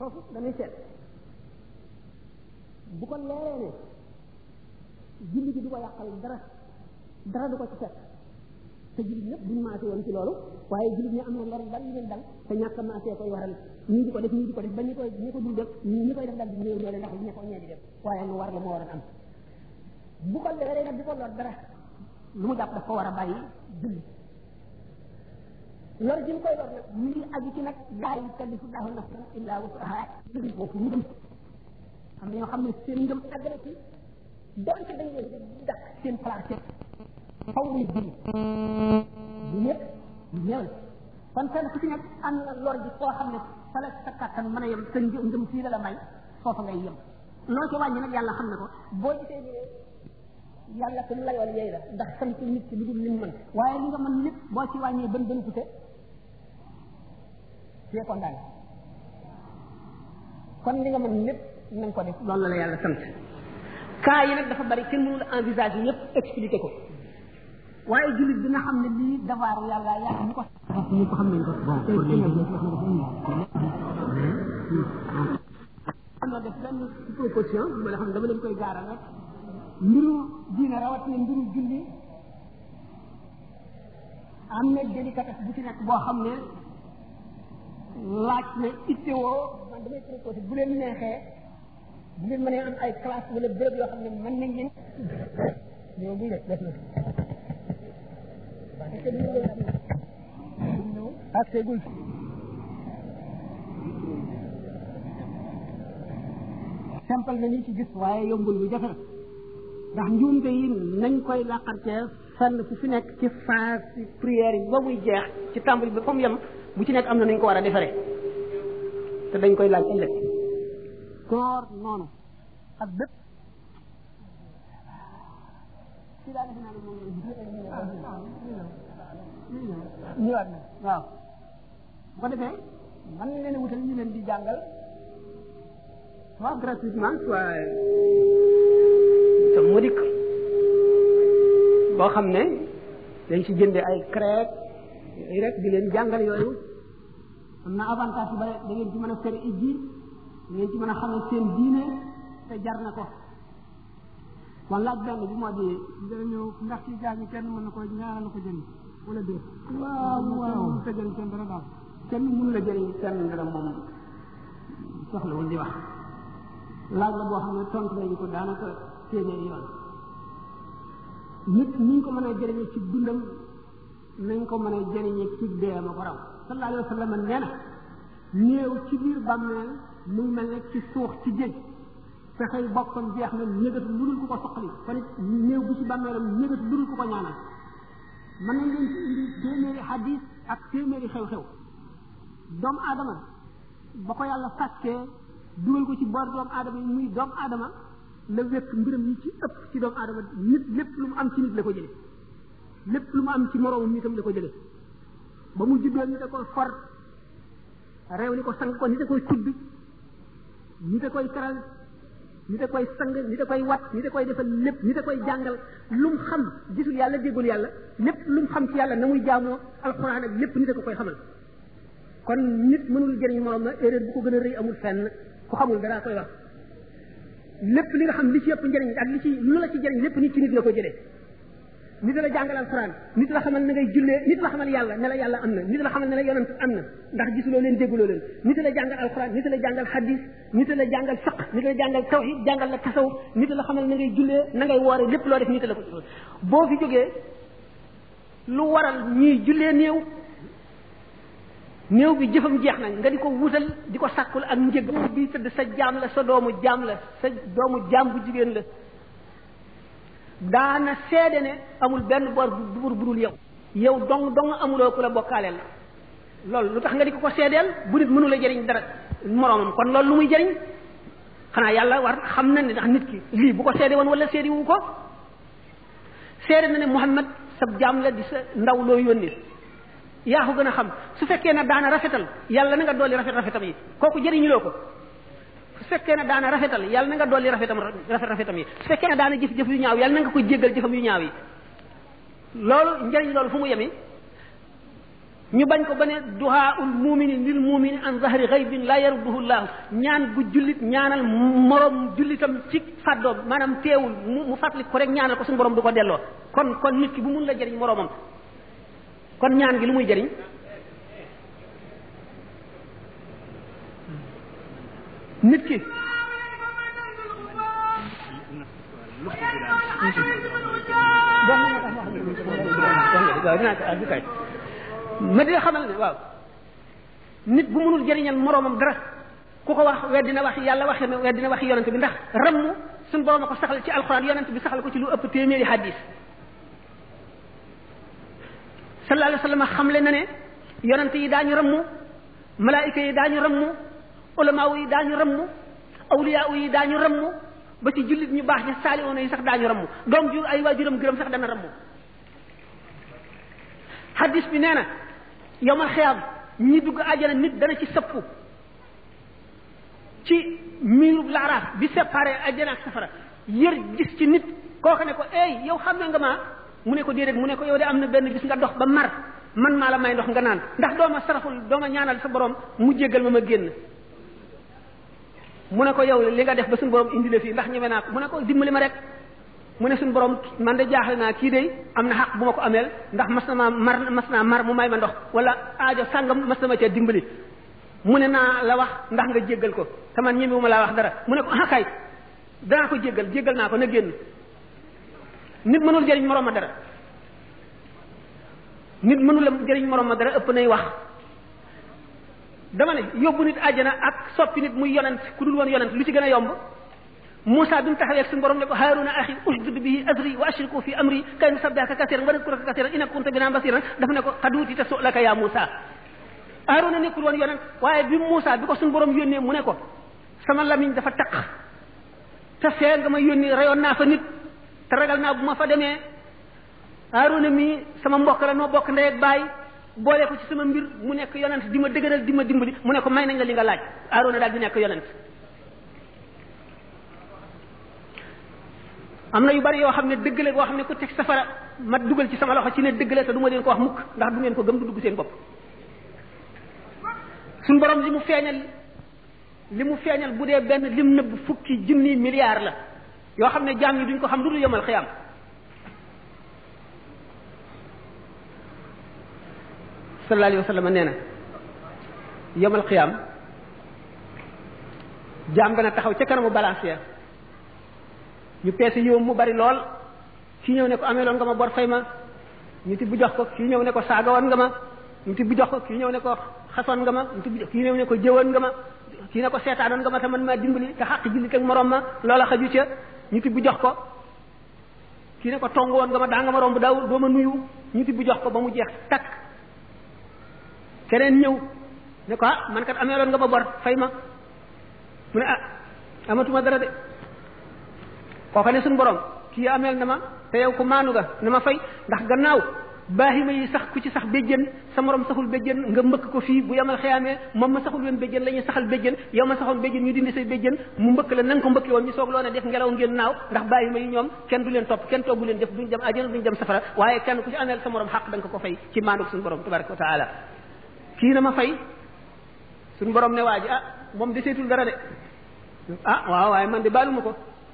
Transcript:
foofu dañuy seet bu ko leeree ne julli gi du ko yàqal dara dara du ko ci fekk te jullit ñëpp duñu maase woon ci loolu waaye jullit ñi am na lor bari yu leen dal te ñàkk a maasee koy waral ñii di ko def ñii di ko def ba ñi koy ñi ko dul def ñi koy def dal di néew doole ndax ñi ko ñee di def waaye lu war la moo war a am bu ko leeree nag di ko lor dara lu mu jàpp daf ko war a bàyyi julli lor ji mu koy lor nag mu ngi aju ci nag laa yukallifu llahu nafsan illa wusaha dëgg foofu ngëm am na ñoo xam ne seen ngëm àgg na ci donte dañ leen di dàq seen place faw ñu dund bu ñëpp ñëw kon kenn ku ci nekk am na lor ji koo xam ne fa la sa kàttan mën a yem sa ngëm fii la la may foofa ngay yem loo ci wàññi nag yàlla xam na ko boo gisee ñu ne yàlla ku mu layoon yey la ndax santul nit ki lu dul lim mën waaye li nga mën lépp boo ci wàññee bën bën ku te fee ko ndaan kon li nga mën lépp na nga ko def loolu la la yàlla sant cas yi nag dafa bari kenn mënul envisage yi yëpp expliqué ko waaye jullit dina xam ne lii devoir yàlla yàlla mu ko ñu ko xam nañ ko bon pour les am na def benn proposition bu ma la xam dama leen koy gaaral rek mbiru diine rawatina mbiru julli am na délicatesse bu ci nekk boo xam ne laaj na ittewoo man damay proposé bu leen neexee bu ngeen mënee am ay classe wala béréb yoo xam ne mën nañ leen ñoo bu nga def na ak tegul fi simple na ni ci gis waaye yombul lu jafe ndax njuumte yi nañ koy làqartee fenn fu fi nekk ci phase ci prière yi ba muy jeex ci tàmbali ba fa mu yem bu ci nekk am na nañ ko war a defaree te dañ koy laaj ëllëg koor noonu ak bépp ci daal defe naa ne moom la ñëwaat na waaw bu ko defee man nañ leen a wutal ñu leen di jàngal soit gratuitement soit sa modik boo xam ne dañ ci jënde ay crêpes yooyu rek di leen jàngal yooyu am na avantage yu bare da ngeen ci mën a fere ijji da ngeen ci mën a xame seen diine te jar na ko kon laaj benn bi moo di danañu ndax ci gaa ñi kenn mën na ko ñaanal ko jënd wala déet waaw waaw te jël seen dara daal kenn mun la jëriñ kenn dara moom soxlawul di wax laaj la boo xam ne tontu nañu ko daanaka téeméeri yoon nit ni ñu ko mën a jëriñee ci dundam nañ ko mën a jëriñe ci dee ma ko raw sallallahu alayhi wa sallam nee na néew ci biir bàmmeel mu ngi mel ne ci suux ci géej fexey boppam jeex na ñëgatu lu dul ku ko soqali kon it néew bi ci bàmmeelam ñëgatu lu dul ku ko ñaanal mën nañ leen ci indi téeméeri xadis ak téeméeri xew-xew doomu aadama ba ko yàlla sàkkee dugal ko ci boor doomu aadama yi muy doomu aadama la wékk mbiram yi ci ëpp ci doomu aadama nit lépp lu mu am ci nit la ko jëlee lépp lu mu am ci moroomum nitam la ko jële ba mu juddoo ni da ko for réew ni ko sang ko ni da koy tudd ni da koy teral ni da koy sang ni da koy wat ni da koy defal lépp ni da koy jàngal lu mu xam gisul yàlla déggul yàlla lépp lu mu xam ci yàlla na muy jaamoo alxuraan ak lépp ni da ko koy xamal kon nit mënul jëriñ morom na erreur bu ko gën a rëy amul fenn ku xamul dara koy wax lépp li nga xam li ci yëpp njëriñ ak li ci lu la ci jëriñ lépp nit ci nit la ko jëlee nit la jàngal alquran nit la xamal na ngay jullee nit la xamal yàlla ne la yàlla am na nit la xamal ne la yonent am na ndax gisuloo leen dégguloo leen nit la jàngal alquran nit la jàngal hadis nit la jàngal fiq nit la jàngal tawhid jàngal la tasaw nit la xamal na ngay jullee na ngay woore lépp loo def nit la ko boo fi jógee lu waral ñuy jullee néew néew bi jëfam jeex nañ nga di ko wutal di ko sàkkul ak njëg bi tëdd sa jaam la sa doomu jaam la sa doomu jaam bu jigéen la daana seede ne amul benn bor bu buur bu dul yow yow dong dong amuloo ku la bokkaaleel loolu lu tax nga di ko ko seedeel bu nit mënu la jëriñ dara moroomam kon loolu lu muy jëriñ xanaa yàlla war xam na ne ndax nit ki lii bu ko seede woon wala seede wu ko seede na ne Muhammad sab jaam la di sa ndaw loo yónni yaa ko gën a xam su fekkee ne daana rafetal yàlla na nga dolli rafet rafetam yi kooku jëriñuloo ko su fekkee ne daana rafetal yàlla na nga dolli rafetam rafet rafetam yi su fekkee ne daana jëf jëf yu ñaaw yàlla na nga ko jéggal jëfam yu ñaaw yi loolu njëriñ loolu fu mu yemi ñu bañ ko ba ne duhaaul mumini lil mumini an zahri xaybin la yarudduhu llahu ñaan gu jullit ñaanal morom jullitam ci fàddoo maanaam teewul mu mu fàttali ko rek ñaanal ko suñu borom du ko delloo kon kon nit ki bu mun la jëriñ moromam kon ñaan gi lu muy jëriñ nit ki ma di xamal ne waaw nit bu mënul jëriñal moroomam dara ku ko wax weddi na wax yàlla wax na weddi na wax yonent bi ndax rammu suñ borom a ko saxal ci alxuraan yonent bi saxal ko ci lu ëpp téeméeri hadis sallallahu alayhi wa sallam xamle na ne yonent yi daañu rammu malaayika yi daañu rammu ulamaaw yi daañu rammu awliyaaw yi daañu rammu ba ci jullit ñu baax ña saaliwoona yi sax daañu rammu doom ju ay waajuram gërëm sax dana rammu hadis bi nee na yowmal xiyaam ñi dugg àjjana nit dana ci sëppu ci miirub laaraaf bi séparé àjjana ak safara yër gis ci nit kooka ne ko ey yow xam ne nga maa mu ne ko déedéet mu ne ko yow de am na benn bis nga dox ba mar man maa la may ndox nga naan ndax dooma saraxul dooma ñaanal sa borom mu jéggal ma ma génn mu ne ko yow li nga def ba suñu borom indi la fii ndax ñeme naa ko mu ne ko dimbali ma rek mu ne suñu borom man de jaaxle naa kii de am na xaq bu ma ko ameel ndax mas na maa mar mas naa mar mu may ma ndox wala aajo sàngam mas na ma cee dimbali mu ne naa la wax ndax nga jéggal ko te man ñemewuma laa wax dara mu ne ko ah kay danaa ko jéggal jéggal naa ko na génn nit mënul jëriñ moroom ma dara nit mënul a jëriñ moroom ma dara ëpp nay wax dama ne yóbbu nit àjjana ak soppi nit muy yonent ku dul woon yonent lu ci gën a yomb Moussa bi mu taxawee ak suñu borom ne ko Haaruna axi usdud bihi azri wa ashriku fi amri kay nusabbihaka kasiran wa nadkuraka kasiran innaka kunta bina basiran dafa ne ko xaduuti te su'laka yaa Moussa Aaruna nekkul woon yonent waaye bi Muusa bi ko suñu borom yónnee mu ne ko sama lamiñ dafa taq te fee nga ma yónni rayoon naa fa nit te ragal naa bu ma fa demee Aaruna mi sama mbokk la noo bokk ndey ak baay boole ko ci sama mbir mu nekk yonent di ma dëgëral di ma dimbali mu ne ko may nañ la li nga laaj Aaruna daal di nekk yonent am na yu bari yoo xam ne dëgg la boo xam ne ku teg safara ma dugal ci sama loxo ci ne dëgg la te du ma leen ko wax mukk ndax du ngeen ko gëm du dugg seen bopp suñ borom li mu feeñal li mu feeñal bu dee benn lim nëbb fukki junni milliards la yoo xam ne jaam yi duñ ko xam lu dul yomal xiyam sallallahu alayhi wa sallam nee na yomal xiyaam jaam dana taxaw ca kanamu balance ya ñu peese yow mu bari lool kii ñëw ne ko amee loon nga ma bor fay ma ñu ti bu jox ko kii ñëw ne ko saaga woon nga ma ñu ti bu jox ko kii ñëw ne ko xasoon nga ma ñu ti bu jox kii ñëw ne ko jëwoon nga ma kii ne ko seetaanoon nga ma te man maa dimbali te xàq jullit ak morom ma loola xaju ca ñu ti bu jox ko kii ne ko tong woon nga ma daa nga ma romb daaw doo ma nuyu ñu tibb jox ko ba mu jeex takk keneen ñëw ne ko ah man kat amee loon nga ma bor fay ma mu ne ah amatuma dara de kooka ne suñu borom kii ameel na ma te yow ko maanu nga na ma fay ndax gannaaw baaxima yi sax ku ci sax béjjën sa morom saxul béjjën nga mbëkk ko fii bu yamal xeyaamee moom ma saxul woon béjjën la ñuy saxal béjjën yow ma saxoon béjjën ñu dindi say béjjën mu mbëkk la nanga ko mbëkki woon ñu soog loo ne def ngelaw ngeen naaw ndax bàyyi ma yi ñoom kenn du leen topp kenn toggu leen def duñ dem ajana duñ dem safara waaye kenn ku ci ameel sa morom xaq da ko ko fay ci maanduk suñu borom tabaraka wa taala kii na ma fay suñu borom ne waa ji ah moom deseetul dara de ah waaw waaye man de baaluma ko